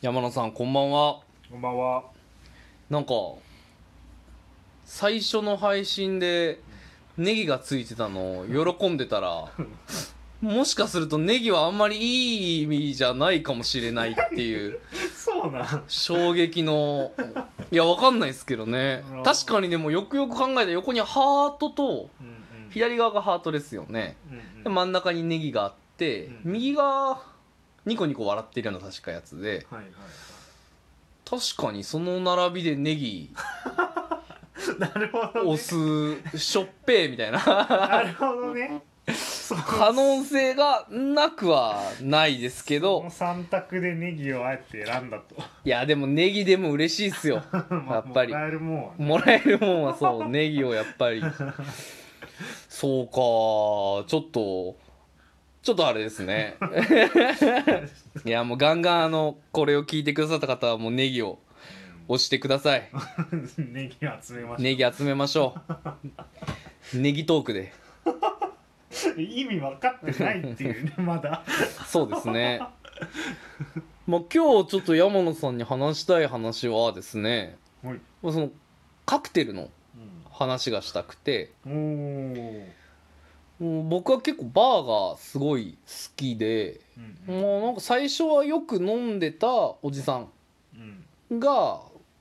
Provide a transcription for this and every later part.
山野さんこんばんは。こんばんは。なんか最初の配信でネギがついてたのを喜んでたら もしかするとネギはあんまりいい意味じゃないかもしれないっていう そうなん。衝撃のいやわかんないですけどね。うん確かにでもよくよく考えたら横にハートとうんうん。左側がハートですよね。うんで真ん中にネギがあってうん右がニコニコ笑ってるような確かやつではいはい確かにその並びでネギはい。なるほど、ね。押すしょっぺーみたいななるほどね。そう可能性がなくはないですけこどの三択でネギをあえて選んだと。いやでもネギでも嬉しいっすよ まあやっぱりもらえるもんはね。もらえるもんはそうネギをやっぱり そうかちょっとちょっとあれですねいやもうガンガンあのこれを聞いてくださった方はもうネギを押してくださいネギ集めましネギ集めましょうネギトークでた。意味分かってないっていうね、まだ。そうですね。まあ今日ちょっと山野さんに話したい話はですね、はい。まあそのカクテルの話がしたくて、おお。もう僕は結構バーがすごい好きで、うんもうなんか最初はよく飲んでたおじさうんんが、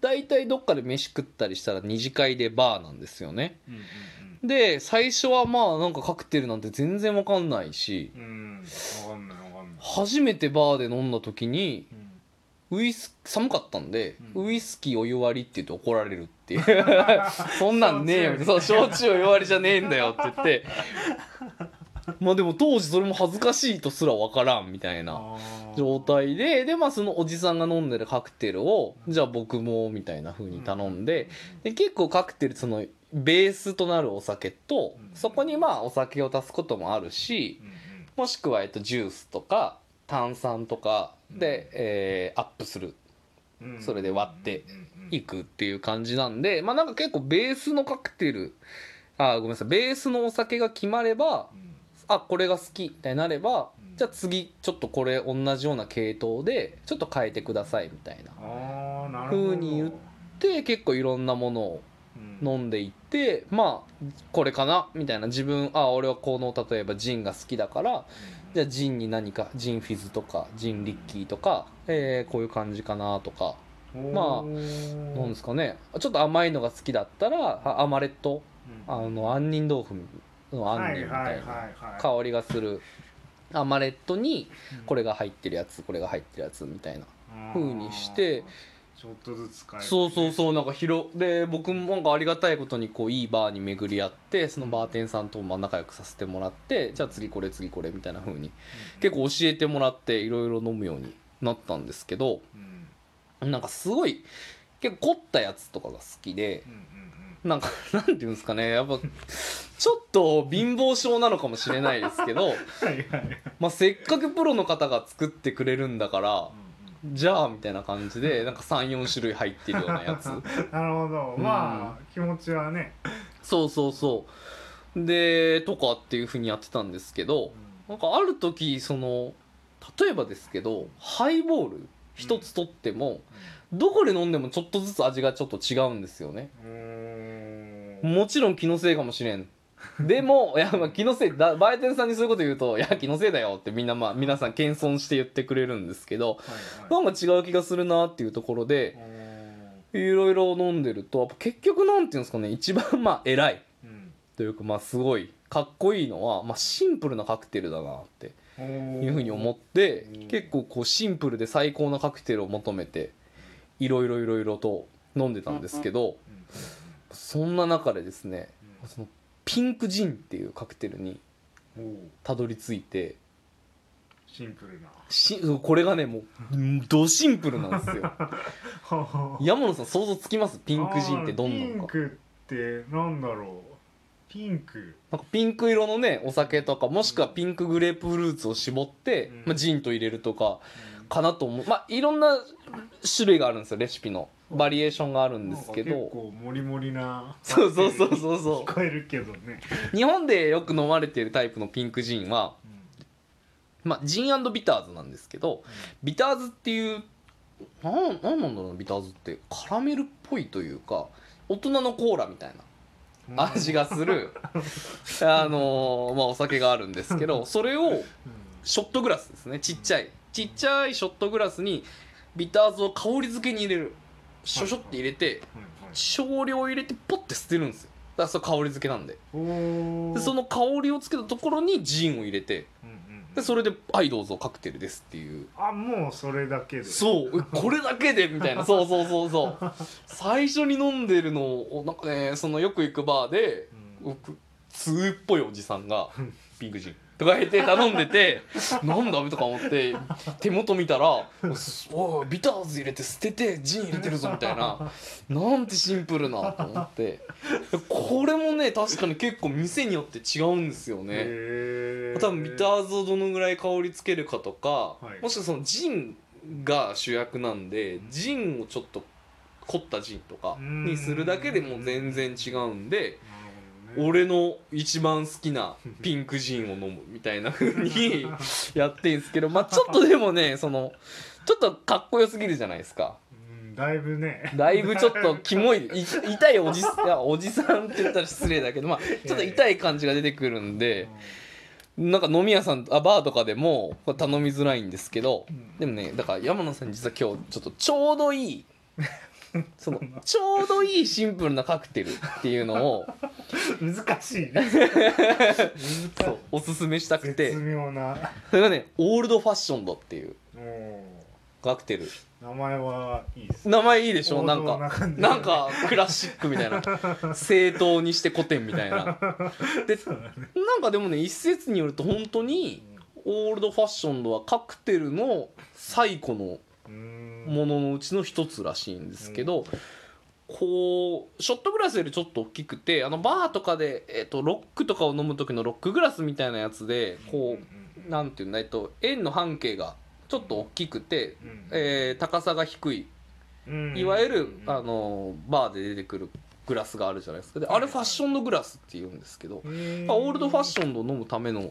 大体どっかで飯食ったりしたら二次会でバーなんですよね。うんで、最初はまあなんかカクテルなんて全然わかんないし、うんうん。うん。分かんない分かんない。初めてバーで飲んだ時に、うんウイス寒かったんで、うん。ウイスキーお湯割りって言って怒られるっていう。そんなんねえよ。そう焼酎お湯割りじゃねえんだよって言って。まあでも当時それも恥ずかしいとすら分からんみたいな状態ででまあそのおじさんが飲んでるカクテルをじゃあ僕もみたいな風に頼んでで結構カクテルそのベースとなるお酒とうん。そこにまあお酒を足すこともあるしうん。もしくはえっとジュースとか炭酸とかで、えーアップする。それで割っていくっていう感じなんでまあなんか結構ベースのカクテルあごめんなさい。ベースのお酒が決まればうん。あこれが好きみたいになればうん。じゃあ次ちょっとこれ同じような系統でちょっと変えてくださいみたいな。ああなるほど。風に言っで結構いろんなものをうん。飲んでいってまあこれかなみたいな。自分あ俺はこの例えばジンが好きだからじゃあジンに何かジンフィズとかジンリッキーとか、えーこういう感じかなとか。まあなんですかね。ちょっと甘いのが好きだったらあアマレット。あの杏仁豆腐の杏仁みたいな。香りがする。アマレットにこれが入ってるやつこれが入ってるやつみたいな。風にしてちょっとずつ変えて。そうそうそうなんか広で僕もなんかありがたいことにこういいバーに巡り合ってそのバーテンさんとも仲良くさせてもらってじゃあ次これ次これみたいな風に結構教えてもらっていろいろ飲むようになったんですけどうん。なんかすごい結構凝ったやつとかが好きでうんうんなんか なんていうんですかねやっぱちょっと貧乏症なのかもしれないですけど、う んはいはい。まあ、せっかくプロの方が作ってくれるんだからじゃあみたいな感じでなんか34種類入ってるようなやつ。なるほど。まあ気持ちはね。そうそうそう。でとかっていうふうにやってたんですけどなんかある時その例えばですけどハイボール一つとっても、どこで飲んでもちょっとずつ味がちょっと違うんですよね。うん。もちろん気のせいかもしれん でもいやまあ気のせいだバイテンさんにそういうこと言うと「いや気のせいだよ」ってみんなまあ皆さん謙遜して言ってくれるんですけどはいはい。なんか違う気がするなっていうところでいろいろ飲んでると結局なんていうんですかね一番まあ偉い。うん。というかまあすごいかっこいいのは、まあ、シンプルなカクテルだなってうんいうふうに思ってうん。結構こうシンプルで最高なカクテルを求めていろいろいろいろと飲んでたんですけどうん。そんな中でですねうん。そのピンクジンっていうカクテルにたどり着いて。シンプルな。しこれがねもうドシンプルなんですよ。山野さん想像つきます？ピンクジンってどんなのか。ピンクってなんだろう。ピンク。なんかピンク色のねお酒とかもしくはピンクグレープフルーツを絞って、うん。まあ、ジンと入れるとかかなと思う。まあいろんな種類があるんですよレシピのバリエーションがあるんですけど。結構モリモリなそうそうそうそうそ聞こえるけどね、う日本でよく飲まれているタイプのピンクジンは、まあ、ジンビターズなんですけどビターズっていうなんなんなんだろうなビターズってカラメルっぽいというか大人のコーラみたいな味がする あのーまあお酒があるんですけどそれをショットグラスですね。ちっちゃい。ちっちゃいショットグラスにビターズを香り付けに入れるショショって入れて少量入れてポッて捨てるんですよ。だからそれ香り付けなんで。おでその香りをつけたところにジンを入れてでそれで「はいどうぞカクテルです」っていう。あもうそれだけで。そう。えこれだけで？みたいな。そうそうそうそう。最初に飲んでるのをなんかねそのよく行くバーでうん。僕通っぽいおじさんが「ピンクジン」とか言って頼んでてなんだとか思って手元見たら「おいビターズ入れて捨ててジン入れてるぞ」みたいな。なんてシンプルなと思って。これもね確かに結構店によって違うんですよね。へ多分ビターズをどのぐらい香りつけるかとか、はい。もしくはそのジンが主役なんでジンをちょっと凝ったジンとかにするだけでもう全然違うんで俺の一番好きなピンクジンを飲むみたいな風に やってんすけどまあちょっとでもねそのちょっとかっこよすぎるじゃないですか。うんだいぶね。だいぶちょっとキモい い痛いおじいやおじさんって言ったら失礼だけどまあちょっと痛い感じが出てくるんで。なんか飲み屋さんあバーとかでも頼みづらいんですけど、うん。でもねだから山野さん実は今日ちょっとちょうどいい そのちょうどいいシンプルなカクテルっていうのを 難しいね。難 そうおすすめしたくて。絶妙な。それがねオールドファッションドっていうおカクテル。名前はいいです。名前いいでしょ？王なんかなんかクラシックみたいな。正当にして古典みたいな。でなんかでもね一説によると本当にオールドファッションドはカクテルの最古のうんもののうちの一つらしいんですけど、こうショットグラスよりちょっと大きくてあのバーとかで、えっとロックとかを飲む時のロックグラスみたいなやつでこうなんていうんだえっと円の半径がちょっと大きくて、えー高さが低い。いわゆるあのバーで出てくるグラスがあるじゃないですか。であれファッションドグラスって言うんですけど、まあオールドファッションドを飲むための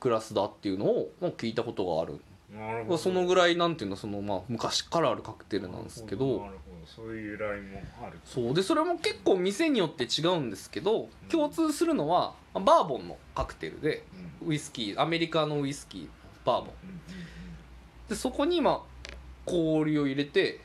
グラスだっていうのをまあ聞いたことがあるなるほどまあそのぐらいなんていうのそのまあ昔からあるカクテルなんですけど。なるほどそういう由来もある。そう。でそれも結構店によって違うんですけど共通するのはまあバーボンのカクテルでうん。ウイスキーアメリカのウイスキーバーボン。うんでそこに今氷を入れて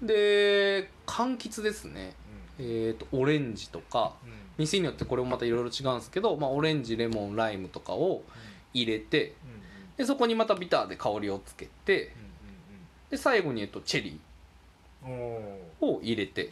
で柑橘ですね。えー、とオレンジとか店によってこれもまたいろいろ違うんですけど、まあ、オレンジレモンライムとかを入れてでそこにまたビターで香りをつけてで最後に、えっと、チェリー。ー。を入れてはい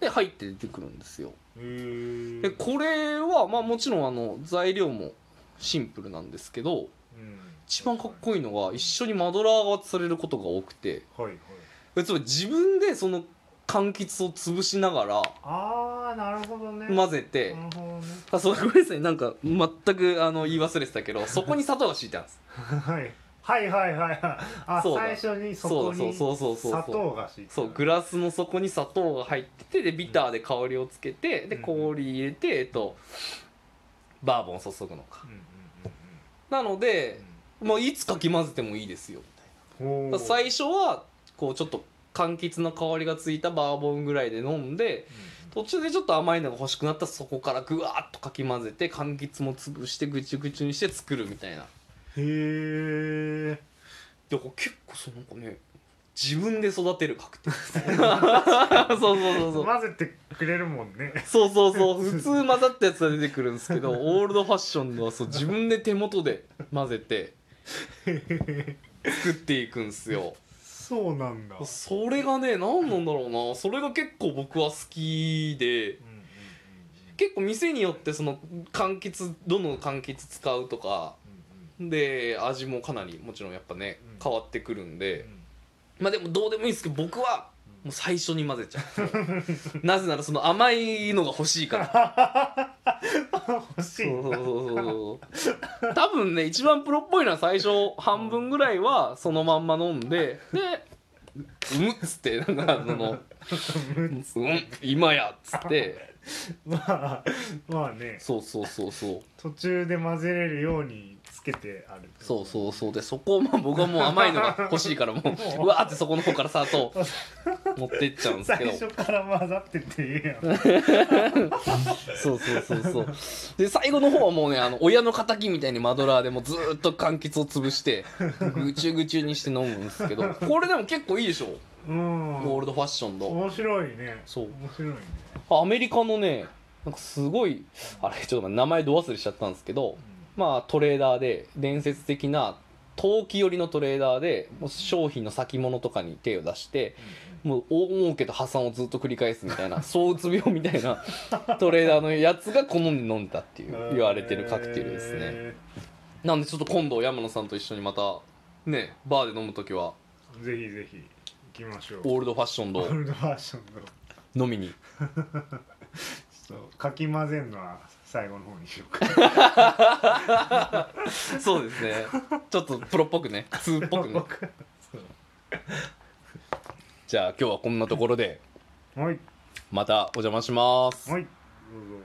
で入って出てくるんですよ。でこれは、まあ、もちろんあの材料もシンプルなんですけどうん。一番かっこいいのが一緒にマドラーがされることが多くて。つまり自分でその柑橘を潰しながらああなるほどね。混ぜてなるほどねあそうごめんなさい。なんか全くあの言い忘れてたけどそこに砂糖が敷いてあるんです。はい。はいはいはいはい。あそうだ。最初にそこにそうそうそうそうそう砂糖が敷いてそうグラスの底に砂糖が入っててでビターで香りをつけてでうん。氷入れて、えっと、バーボンを注ぐのか。うんうんなのでもういつかき混ぜてもいいですよみたいな。最初はこうちょっと柑橘の香りがついたバーボンぐらいで飲んで途中でちょっと甘いのが欲しくなったらそこからぐわーっとかき混ぜて柑橘も潰してぐちゅぐちゅにして作るみたいな。へえでこれ結構そうなんかね自分で育てるカクテルそうそうそうそう。混ぜてくれるもんね。そうそうそう普通混ざったやつが出てくるんですけどオールドファッションのはそう自分で手元で混ぜて 作っていくんですよそうなんだ。それがね何なんだろうな。それが結構僕は好きで。結構店によってその柑橘どの柑橘使うとか。で味もかなりもちろんやっぱねうん。変わってくるんで。うん。まあでもどうでもいいですけど僕はもう最初に混ぜちゃう。なぜならその甘いのが欲しいから 欲しいそうそうそうそう。多分ね一番プロっぽいのは最初半分ぐらいはそのまんま飲んでで「うむ」っつってなんかその「うん今や」っつって まあまあね。そうそうそうそう。途中で混ぜれるようにつけてあるそうそうそう。でそこをまあ僕はもう甘いのが欲しいからもうう。わーってそこの方から砂糖 持ってっちゃうんですけど。最初から混ざってていいやん。そうそうそうそう。で最後の方はもうねあの親の敵みたいにマドラーでもうずーっと柑橘を潰してぐちゅぐちゅにして飲むんですけど。これでも結構いいでしょ。うん。ゴールドファッションの。面白いね。そう。面白いねアメリカのねなんかすごいあれちょっと名前ど忘れしちゃったんですけどまあトレーダーで伝説的な投機寄りのトレーダーでもう商品の先物とかに手を出してもう大儲けと破産をずっと繰り返すみたいな躁うつ病みたいなトレーダーのやつが好んで飲んだっていう言われてるカクテルですね。へなんでちょっと今度山野さんと一緒にまたねバーで飲む時はーぜひぜひ行きましょう。オールドファッションのオールドファッションの飲みに。そうかき混ぜるのは最後の方にしようか。そうですね。ちょっとプロっぽくね。通っぽくね。じゃあ今日はこんなところで。はい。またお邪魔します。はい。どうぞ